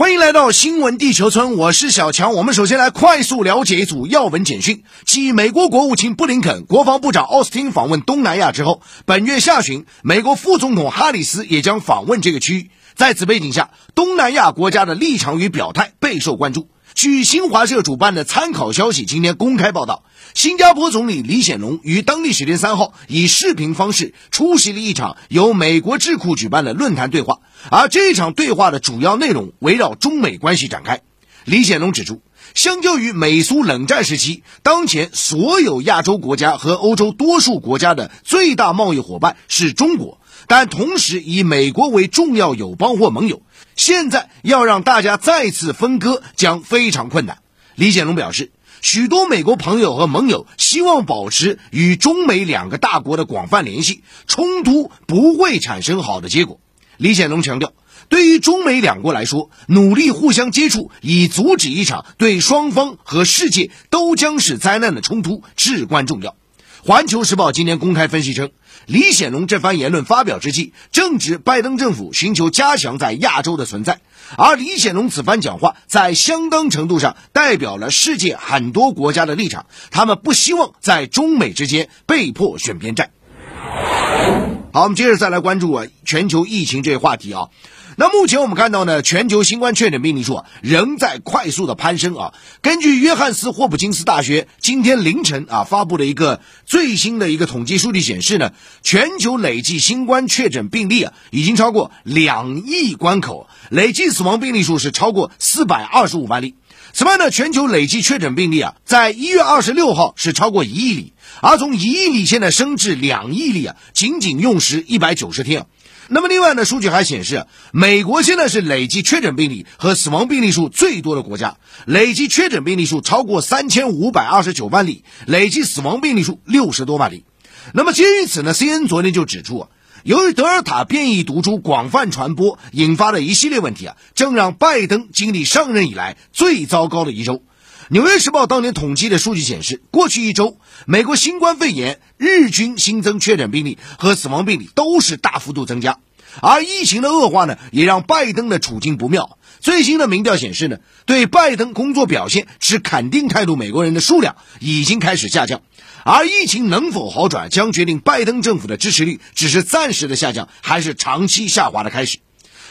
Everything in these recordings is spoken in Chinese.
欢迎来到新闻地球村，我是小强。我们首先来快速了解一组要闻简讯。继美国国务卿布林肯、国防部长奥斯汀访问东南亚之后，本月下旬，美国副总统哈里斯也将访问这个区域。在此背景下，东南亚国家的立场与表态备受关注。据新华社主办的参考消息今天公开报道，新加坡总理李显龙于当地时间三号以视频方式出席了一场由美国智库举办的论坛对话。而这场对话的主要内容围绕中美关系展开。李显龙指出，相较于美苏冷战时期，当前所有亚洲国家和欧洲多数国家的最大贸易伙伴是中国，但同时以美国为重要友邦或盟友。现在要让大家再次分割将非常困难。李显龙表示，许多美国朋友和盟友希望保持与中美两个大国的广泛联系，冲突不会产生好的结果。李显龙强调，对于中美两国来说，努力互相接触，以阻止一场对双方和世界都将是灾难的冲突至关重要。环球时报今天公开分析称，李显龙这番言论发表之际，正值拜登政府寻求加强在亚洲的存在，而李显龙此番讲话在相当程度上代表了世界很多国家的立场，他们不希望在中美之间被迫选边站。好，我们接着再来关注啊全球疫情这个话题啊。那目前我们看到呢，全球新冠确诊病例数仍在快速的攀升啊。根据约翰斯霍普金斯大学今天凌晨啊发布的一个最新的一个统计数据显示呢，全球累计新冠确诊病例啊已经超过两亿关口，累计死亡病例数是超过四百二十五万例。此外呢，全球累计确诊病例啊，在一月二十六号是超过一亿例，而从一亿例现在升至两亿例啊，仅仅用时一百九十天。那么另外呢，数据还显示，美国现在是累计确诊病例和死亡病例数最多的国家，累计确诊病例数超过三千五百二十九万例，累计死亡病例数六十多万例。那么基于此呢，C N 昨天就指出啊。由于德尔塔变异毒株广泛传播，引发的一系列问题啊，正让拜登经历上任以来最糟糕的一周。纽约时报当年统计的数据显示，过去一周，美国新冠肺炎日均新增确诊病例和死亡病例都是大幅度增加，而疫情的恶化呢，也让拜登的处境不妙。最新的民调显示呢，对拜登工作表现持肯定态度，美国人的数量已经开始下降。而疫情能否好转，将决定拜登政府的支持率只是暂时的下降，还是长期下滑的开始。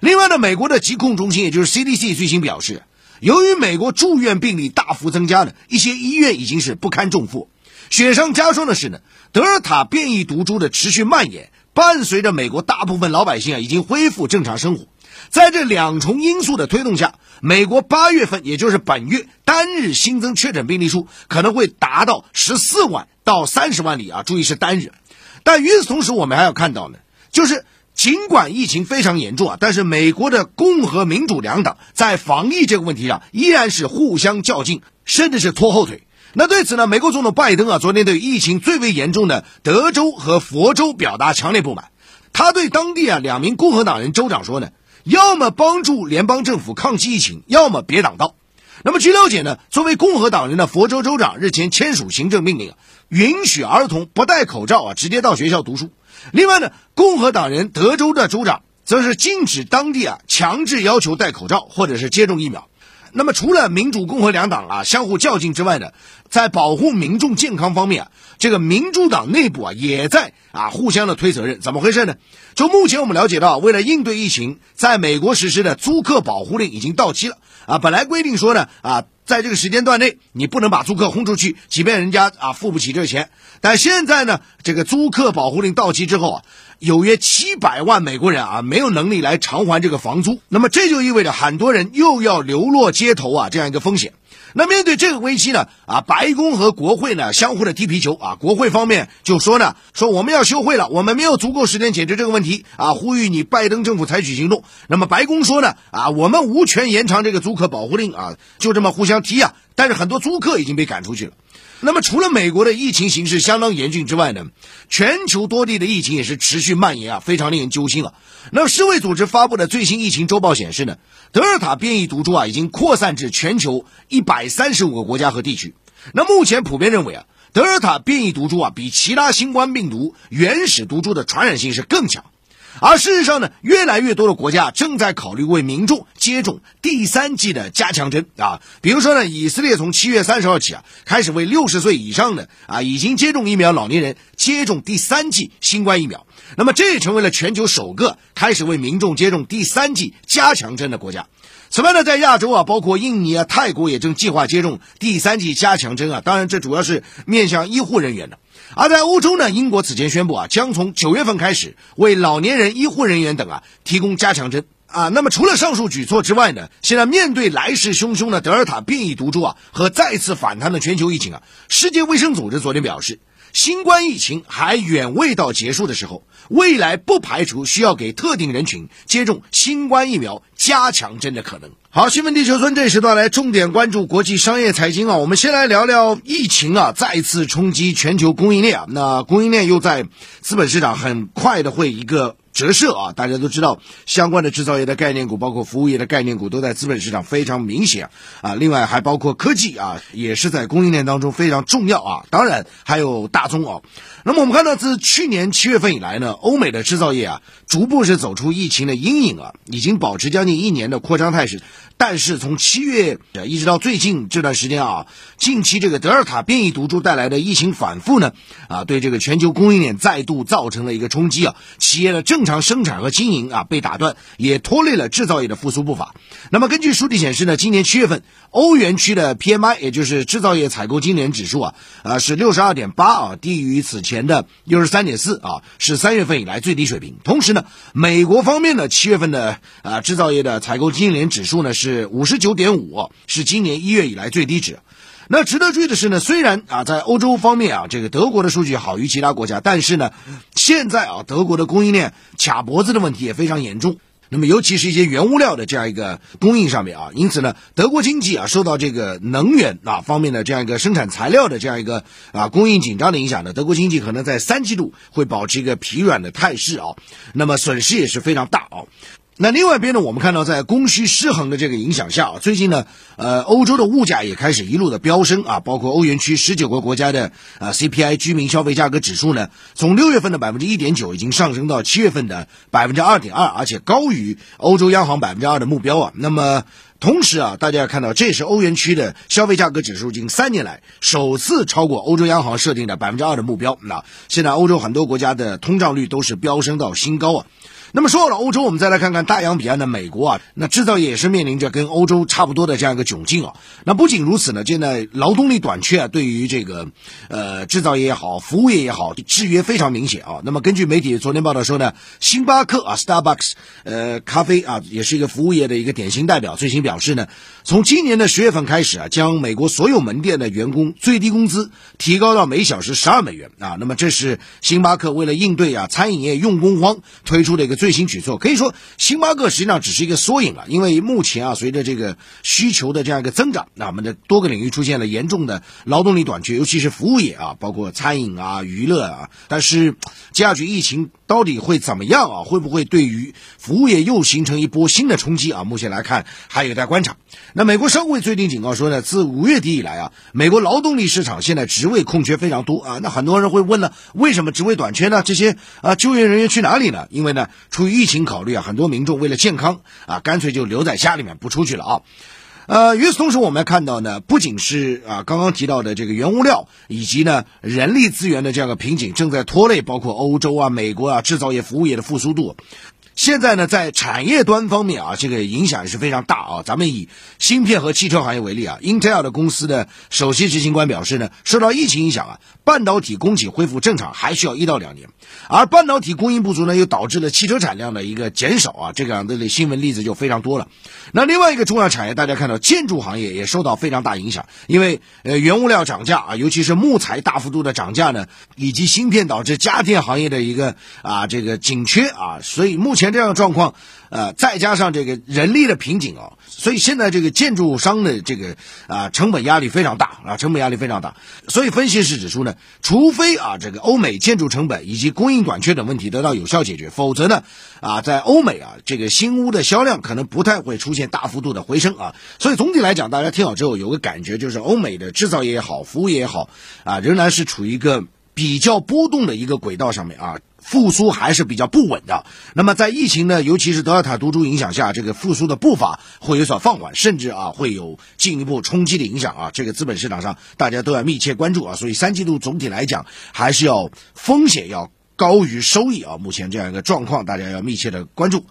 另外呢，美国的疾控中心，也就是 CDC 最新表示，由于美国住院病例大幅增加呢，一些医院已经是不堪重负。雪上加霜的是呢，德尔塔变异毒株的持续蔓延，伴随着美国大部分老百姓啊已经恢复正常生活。在这两重因素的推动下，美国八月份，也就是本月单日新增确诊病例数可能会达到十四万到三十万里啊！注意是单日。但与此同时，我们还要看到呢，就是尽管疫情非常严重啊，但是美国的共和民主两党在防疫这个问题上依然是互相较劲，甚至是拖后腿。那对此呢，美国总统拜登啊，昨天对疫情最为严重的德州和佛州表达强烈不满，他对当地啊两名共和党人州长说呢。要么帮助联邦政府抗击疫情，要么别挡道。那么据了解呢，作为共和党人的佛州州长日前签署行政命令啊，允许儿童不戴口罩啊直接到学校读书。另外呢，共和党人德州的州长则是禁止当地啊强制要求戴口罩或者是接种疫苗。那么除了民主共和两党啊相互较劲之外呢，在保护民众健康方面啊，这个民主党内部啊也在啊互相的推责任。怎么回事呢？就目前我们了解到，为了应对疫情，在美国实施的租客保护令已经到期了啊。本来规定说呢啊，在这个时间段内你不能把租客轰出去，即便人家啊付不起这个钱。但现在呢，这个租客保护令到期之后啊。有约七百万美国人啊，没有能力来偿还这个房租，那么这就意味着很多人又要流落街头啊，这样一个风险。那面对这个危机呢，啊，白宫和国会呢相互的踢皮球啊，国会方面就说呢，说我们要休会了，我们没有足够时间解决这个问题啊，呼吁你拜登政府采取行动。那么白宫说呢，啊，我们无权延长这个租客保护令啊，就这么互相踢啊，但是很多租客已经被赶出去了。那么，除了美国的疫情形势相当严峻之外呢，全球多地的疫情也是持续蔓延啊，非常令人揪心啊。那么，世卫组织发布的最新疫情周报显示呢，德尔塔变异毒株啊已经扩散至全球一百三十五个国家和地区。那目前普遍认为啊，德尔塔变异毒株啊比其他新冠病毒原始毒株的传染性是更强。而事实上呢，越来越多的国家正在考虑为民众接种第三剂的加强针啊。比如说呢，以色列从七月三十号起啊，开始为六十岁以上的啊已经接种疫苗老年人接种第三剂新冠疫苗。那么这也成为了全球首个开始为民众接种第三剂加强针的国家。此外呢，在亚洲啊，包括印尼啊、泰国也正计划接种第三剂加强针啊。当然，这主要是面向医护人员的。而在欧洲呢，英国此前宣布啊，将从九月份开始为老年人、医护人员等啊提供加强针啊。那么除了上述举措之外呢，现在面对来势汹汹的德尔塔变异毒株啊和再次反弹的全球疫情啊，世界卫生组织昨天表示，新冠疫情还远未到结束的时候，未来不排除需要给特定人群接种新冠疫苗加强针的可能。好，新闻地球村这时段来重点关注国际商业财经啊。我们先来聊聊疫情啊，再次冲击全球供应链啊。那供应链又在资本市场很快的会一个折射啊。大家都知道，相关的制造业的概念股，包括服务业的概念股，都在资本市场非常明显啊。另外还包括科技啊，也是在供应链当中非常重要啊。当然还有大宗啊。那么我们看到，自去年七月份以来呢，欧美的制造业啊，逐步是走出疫情的阴影啊，已经保持将近一年的扩张态势。但是从七月一直到最近这段时间啊，近期这个德尔塔变异毒株带来的疫情反复呢，啊，对这个全球供应链再度造成了一个冲击啊，企业的正常生产和经营啊被打断，也拖累了制造业的复苏步伐。那么根据数据显示呢，今年七月份欧元区的 PMI，也就是制造业采购经理指数啊，啊是六十二点八啊，低于此前的六十三点四啊，是三月份以来最低水平。同时呢，美国方面的七月份的啊制造业的采购经理指数呢是。是五十九点五，是今年一月以来最低值。那值得注意的是呢，虽然啊，在欧洲方面啊，这个德国的数据好于其他国家，但是呢，现在啊，德国的供应链卡脖子的问题也非常严重。那么，尤其是一些原物料的这样一个供应上面啊，因此呢，德国经济啊，受到这个能源啊方面的这样一个生产材料的这样一个啊供应紧张的影响呢，德国经济可能在三季度会保持一个疲软的态势啊，那么损失也是非常大啊。那另外一边呢，我们看到在供需失衡的这个影响下啊，最近呢，呃，欧洲的物价也开始一路的飙升啊，包括欧元区十九个国家的啊 CPI 居民消费价格指数呢，从六月份的百分之一点九已经上升到七月份的百分之二点二，而且高于欧洲央行百分之二的目标啊。那么同时啊，大家要看到，这是欧元区的消费价格指数近三年来首次超过欧洲央行设定的百分之二的目标。那现在欧洲很多国家的通胀率都是飙升到新高啊。那么说了欧洲，我们再来看看大洋彼岸的美国啊，那制造业也是面临着跟欧洲差不多的这样一个窘境啊。那不仅如此呢，现在劳动力短缺啊，对于这个呃制造业也好，服务业也好，制约非常明显啊。那么根据媒体昨天报道说呢，星巴克啊，Starbucks，呃，咖啡啊，也是一个服务业的一个典型代表，最新表示呢，从今年的十月份开始啊，将美国所有门店的员工最低工资提高到每小时十二美元啊。那么这是星巴克为了应对啊餐饮业用工荒推出的一个。最新举措可以说，星巴克实际上只是一个缩影了。因为目前啊，随着这个需求的这样一个增长，那我们的多个领域出现了严重的劳动力短缺，尤其是服务业啊，包括餐饮啊、娱乐啊。但是接下去疫情到底会怎么样啊？会不会对于服务业又形成一波新的冲击啊？目前来看还有待观察。那美国商会最近警告说呢，自五月底以来啊，美国劳动力市场现在职位空缺非常多啊。那很多人会问了，为什么职位短缺呢？这些啊就业人员去哪里呢？因为呢。出于疫情考虑啊，很多民众为了健康啊，干脆就留在家里面不出去了啊。呃，与此同时，我们看到呢，不仅是啊刚刚提到的这个原物料以及呢人力资源的这样的瓶颈，正在拖累包括欧洲啊、美国啊制造业、服务业的复苏度。现在呢，在产业端方面啊，这个影响也是非常大啊。咱们以芯片和汽车行业为例啊，Intel 的公司的首席执行官表示呢，受到疫情影响啊，半导体供给恢复正常还需要一到两年，而半导体供应不足呢，又导致了汽车产量的一个减少啊。这个样的新闻例子就非常多了。那另外一个重要产业，大家看到建筑行业也受到非常大影响，因为呃原物料涨价啊，尤其是木材大幅度的涨价呢，以及芯片导致家电行业的一个啊这个紧缺啊，所以目前。这样的状况，呃，再加上这个人力的瓶颈啊，所以现在这个建筑商的这个啊成本压力非常大啊，成本压力非常大。所以分析师指出呢，除非啊这个欧美建筑成本以及供应短缺等问题得到有效解决，否则呢啊在欧美啊这个新屋的销量可能不太会出现大幅度的回升啊。所以总体来讲，大家听好之后有个感觉，就是欧美的制造业也好，服务业也好啊，仍然是处于一个比较波动的一个轨道上面啊。复苏还是比较不稳的。那么在疫情呢，尤其是德尔塔毒株影响下，这个复苏的步伐会有所放缓，甚至啊会有进一步冲击的影响啊。这个资本市场上大家都要密切关注啊。所以三季度总体来讲，还是要风险要高于收益啊。目前这样一个状况，大家要密切的关注。